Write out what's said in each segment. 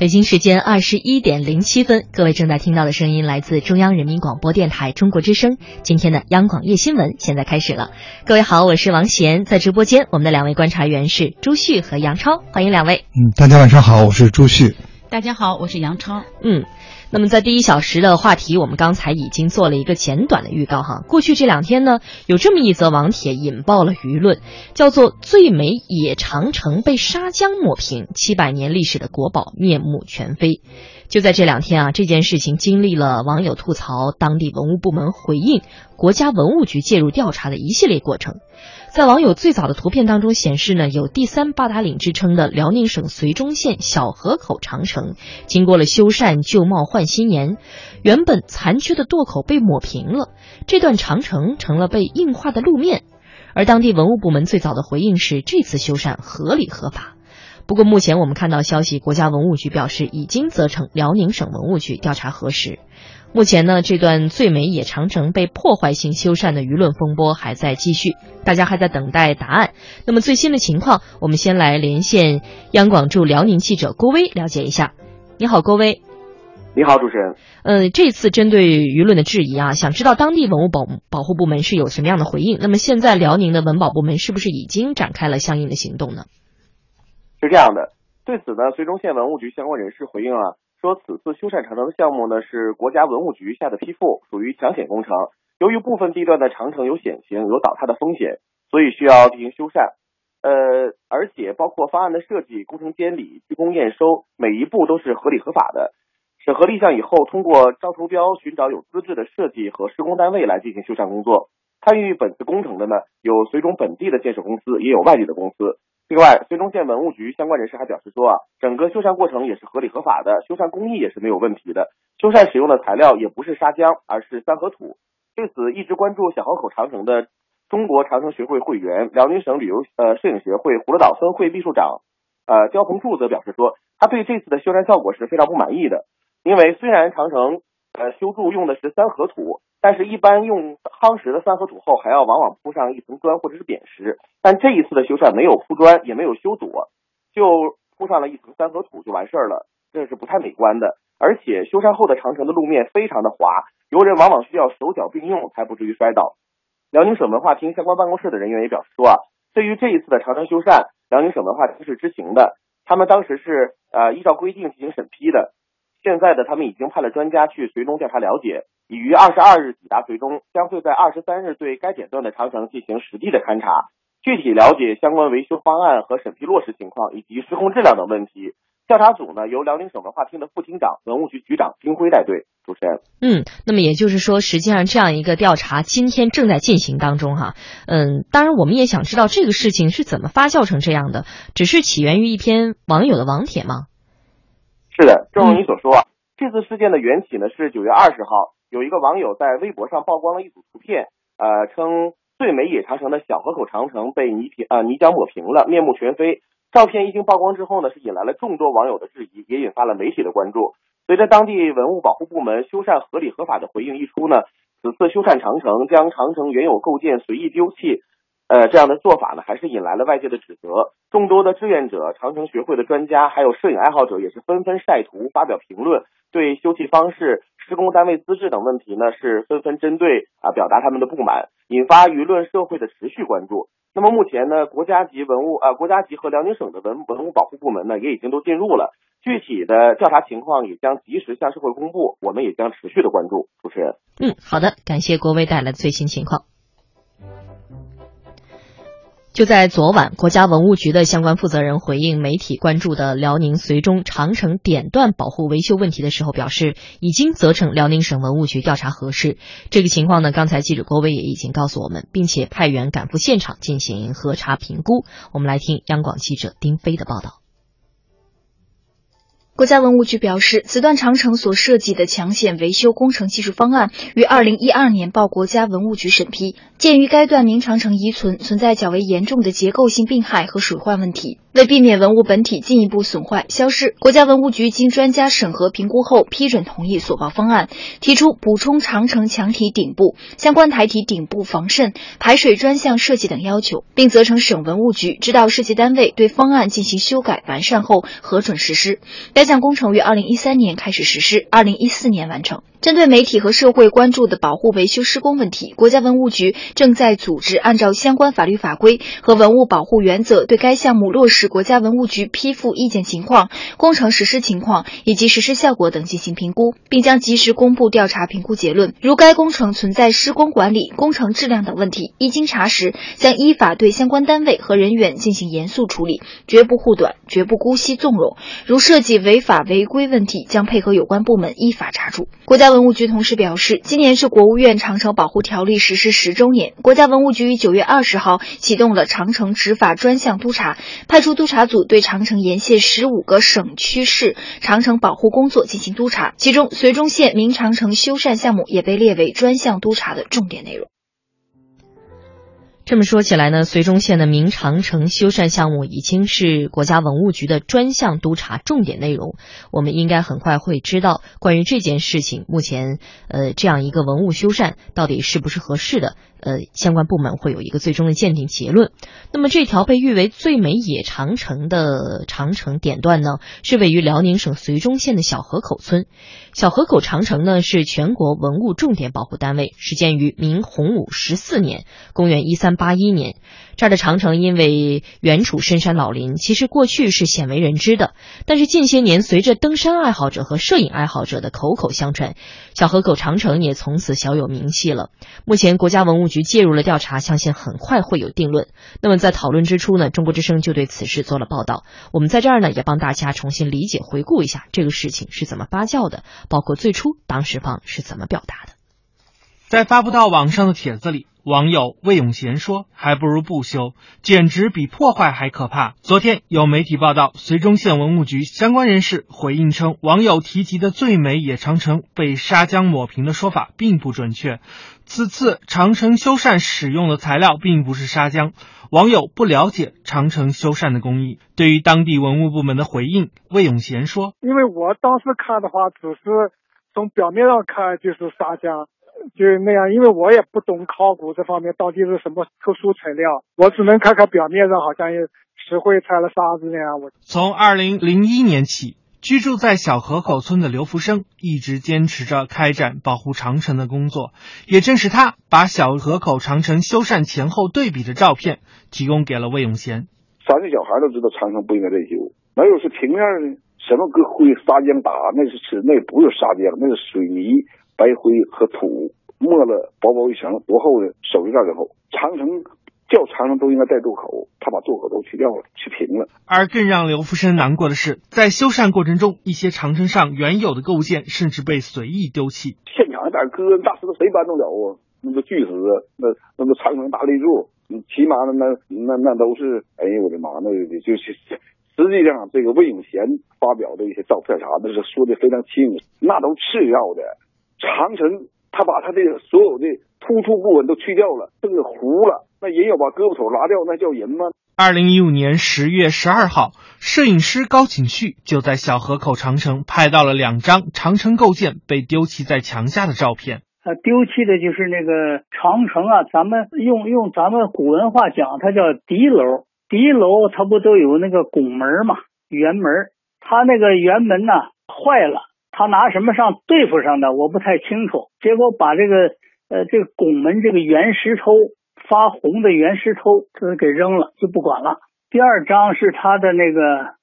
北京时间二十一点零七分，各位正在听到的声音来自中央人民广播电台中国之声。今天的央广夜新闻现在开始了。各位好，我是王贤，在直播间我们的两位观察员是朱旭和杨超，欢迎两位。嗯，大家晚上好，我是朱旭。大家好，我是杨超。嗯。那么在第一小时的话题，我们刚才已经做了一个简短的预告哈。过去这两天呢，有这么一则网帖引爆了舆论，叫做“最美野长城被沙浆抹平，七百年历史的国宝面目全非”。就在这两天啊，这件事情经历了网友吐槽、当地文物部门回应、国家文物局介入调查的一系列过程。在网友最早的图片当中显示呢，有第三八达岭之称的辽宁省绥中县小河口长城，经过了修缮，旧貌换新颜，原本残缺的垛口被抹平了，这段长城成了被硬化的路面。而当地文物部门最早的回应是，这次修缮合理合法。不过目前我们看到消息，国家文物局表示已经责成辽宁省文物局调查核实。目前呢，这段最美野长城被破坏性修缮的舆论风波还在继续，大家还在等待答案。那么最新的情况，我们先来连线央广驻辽宁记者郭威了解一下。你好，郭威。你好，主持人。呃，这次针对舆论的质疑啊，想知道当地文物保保护部门是有什么样的回应？那么现在辽宁的文保部门是不是已经展开了相应的行动呢？是这样的，对此呢，绥中县文物局相关人士回应了。说此次修缮长城的项目呢是国家文物局下的批复，属于抢险工程。由于部分地段的长城有险情、有倒塌的风险，所以需要进行修缮。呃，而且包括方案的设计、工程监理、竣工验收，每一步都是合理合法的。审核立项以后，通过招投标寻找有资质的设计和施工单位来进行修缮工作。参与本次工程的呢，有绥中本地的建设公司，也有外地的公司。另外，绥中县文物局相关人士还表示说啊，整个修缮过程也是合理合法的，修缮工艺也是没有问题的，修缮使用的材料也不是砂浆，而是三合土。对此，一直关注小河口长城的中国长城学会会员、辽宁省旅游呃摄影协会葫芦岛分会秘书长呃焦鹏柱则表示说，他对这次的修缮效果是非常不满意的，因为虽然长城呃修筑用的是三合土。但是，一般用夯实的三合土后，还要往往铺上一层砖或者是扁石。但这一次的修缮没有铺砖，也没有修堵，就铺上了一层三合土就完事儿了，这是不太美观的。而且，修缮后的长城的路面非常的滑，游人往往需要手脚并用才不至于摔倒。辽宁省文化厅相关办公室的人员也表示说啊，对于这一次的长城修缮，辽宁省文化厅是知情的，他们当时是呃依照规定进行审批的。现在的他们已经派了专家去绥中调查了解。已于二十二日抵达绥中，将会在二十三日对该点段的长城进行实地的勘察，具体了解相关维修方案和审批落实情况以及施工质量等问题。调查组呢由辽宁省文化厅的副厅长、文物局局长丁辉带队。主持人，嗯，那么也就是说，实际上这样一个调查今天正在进行当中哈。嗯，当然我们也想知道这个事情是怎么发酵成这样的，只是起源于一篇网友的网帖吗？是的，正如你所说，这次事件的缘起呢是九月二十号。有一个网友在微博上曝光了一组图片，呃，称最美野长城的小河口长城被泥平呃泥浆抹平了，面目全非。照片一经曝光之后呢，是引来了众多网友的质疑，也引发了媒体的关注。随着当地文物保护部门修缮合理合法的回应一出呢，此次修缮长城将长城原有构件随意丢弃。呃，这样的做法呢，还是引来了外界的指责。众多的志愿者、长城学会的专家，还有摄影爱好者，也是纷纷晒图、发表评论，对修葺方式、施工单位资质等问题呢，是纷纷针对啊，表达他们的不满，引发舆论社会的持续关注。那么目前呢，国家级文物啊，国家级和辽宁省的文文物保护部门呢，也已经都进入了，具体的调查情况也将及时向社会公布，我们也将持续的关注。主持人，嗯，好的，感谢国威带来的最新情况。就在昨晚，国家文物局的相关负责人回应媒体关注的辽宁绥中长城点段保护维修问题的时候，表示已经责成辽宁省文物局调查核实。这个情况呢，刚才记者郭威也已经告诉我们，并且派员赶赴现场进行核查评估。我们来听央广记者丁飞的报道。国家文物局表示，此段长城所设计的抢险维修工程技术方案于二零一二年报国家文物局审批。鉴于该段明长城遗存存在较为严重的结构性病害和水患问题，为避免文物本体进一步损坏消失，国家文物局经专家审核评估后批准同意所报方案，提出补充长城墙体顶部、相关台体顶部防渗、排水专项设计等要求，并责成省文物局指导设计单位对方案进行修改完善后核准实施。该项工程于二零一三年开始实施，二零一四年完成。针对媒体和社会关注的保护维修施工问题，国家文物局正在组织按照相关法律法规和文物保护原则，对该项目落实国家文物局批复意见情况、工程实施情况以及实施效果等进行评估，并将及时公布调查评估结论。如该工程存在施工管理、工程质量等问题，一经查实，将依法对相关单位和人员进行严肃处理，绝不护短，绝不姑息纵容。如涉及违法违规问题，将配合有关部门依法查处。国家文物局同时表示，今年是国务院长城保护条例实施十周年，国家文物局于九月二十号启动了长城执法专项督查，派出督查组对长城沿线十五个省区市长城保护工作进行督查，其中绥中县明长城修缮项目也被列为专项督查的重点内容。这么说起来呢，绥中县的明长城修缮项目已经是国家文物局的专项督查重点内容。我们应该很快会知道关于这件事情，目前呃这样一个文物修缮到底是不是合适的？呃，相关部门会有一个最终的鉴定结论。那么这条被誉为最美野长城的长城点段呢，是位于辽宁省绥中县的小河口村。小河口长城呢是全国文物重点保护单位，始建于明洪武十四年（公元一三八一年）。这儿的长城因为原处深山老林，其实过去是鲜为人知的。但是近些年，随着登山爱好者和摄影爱好者的口口相传，小河口长城也从此小有名气了。目前，国家文物局介入了调查，相信很快会有定论。那么，在讨论之初呢，中国之声就对此事做了报道。我们在这儿呢，也帮大家重新理解、回顾一下这个事情是怎么发酵的，包括最初当事方是怎么表达的。在发布到网上的帖子里。网友魏永贤说：“还不如不修，简直比破坏还可怕。”昨天有媒体报道，绥中县文物局相关人士回应称，网友提及的“最美野长城”被砂浆抹平的说法并不准确。此次长城修缮使用的材料并不是砂浆，网友不了解长城修缮的工艺。对于当地文物部门的回应，魏永贤说：“因为我当时看的话，只是从表面上看就是砂浆。”就那样，因为我也不懂考古这方面到底是什么特殊材料，我只能看看表面上好像有石灰掺了沙子那样。我从二零零一年起，居住在小河口村的刘福生一直坚持着开展保护长城的工作。也正是他把小河口长城修缮前后对比的照片提供给了魏永贤。三岁小孩都知道长城不应该再修，哪有是平面的？什么跟灰砂浆打？那是是那不是砂浆，那是水泥。白灰和土抹了薄薄一层多厚的手指盖之后，长城叫长城都应该带渡口，他把渡口都去掉了，去平了。而更让刘福生难过的是，在修缮过程中，一些长城上原有的构件甚至被随意丢弃。现场一点哥大石头谁搬得了啊？那个巨石，那那个长城大立柱，起码那那那那都是，哎呦我的妈，那就是。实际上，这个魏永贤发表的一些照片啥的，是说的非常清楚，那都次要的。长城，他把他的所有的突出部分都去掉了，这个糊了。那人要把胳膊肘拿掉，那叫人吗？二零一五年十月十二号，摄影师高景旭就在小河口长城拍到了两张长城构件被丢弃在墙下的照片。啊，丢弃的就是那个长城啊，咱们用用咱们古文化讲，它叫敌楼。敌楼它不都有那个拱门嘛，圆门，它那个圆门呢坏了。他拿什么上对付上的？我不太清楚。结果把这个呃这个拱门这个圆石头发红的圆石头，这给扔了，就不管了。第二张是他的那个，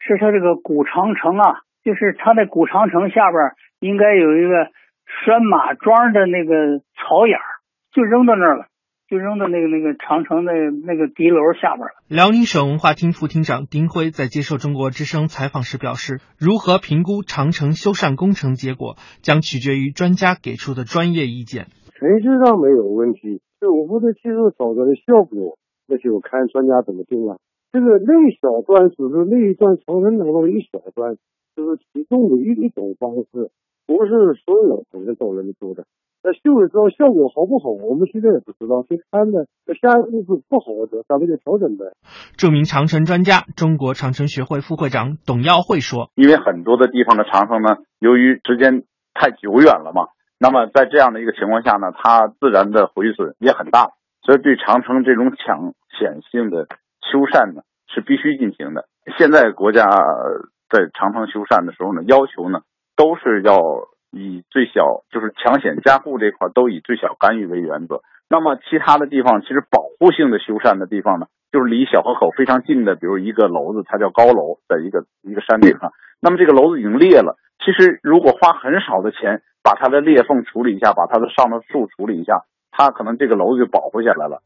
是他这个古长城啊，就是他那古长城下边应该有一个拴马桩的那个草眼儿，就扔到那儿了。就扔到那个那个长城的那个敌楼下边了。辽宁省文化厅副厅长丁辉在接受中国之声采访时表示，如何评估长城修缮工程结果，将取决于专家给出的专业意见。程序上没有问题，这我们的技术找到的效果，那就看专家怎么定了。这个那一小段只是那一段长城当中的一小段，就是其中的一一种方式，不是所有人都能做的。那修了之后效果好不好？我们现在也不知道，去看呢。那下一步是不好的，咱们就调整呗。著名长城专家、中国长城学会副会长董耀会说：“因为很多的地方的长城呢，由于时间太久远了嘛，那么在这样的一个情况下呢，它自然的毁损也很大，所以对长城这种抢险性的修缮呢是必须进行的。现在国家在长城修缮的时候呢，要求呢都是要以最小就是抢险加固这块都以最小干预为原则。那么其他的地方其实保护性的修缮的地方呢，就是离小河口非常近的，比如一个楼子，它叫高楼，在一个一个山顶上。那么这个楼子已经裂了，其实如果花很少的钱把它的裂缝处理一下，把它的上的树处理一下，它可能这个楼子就保护下来了。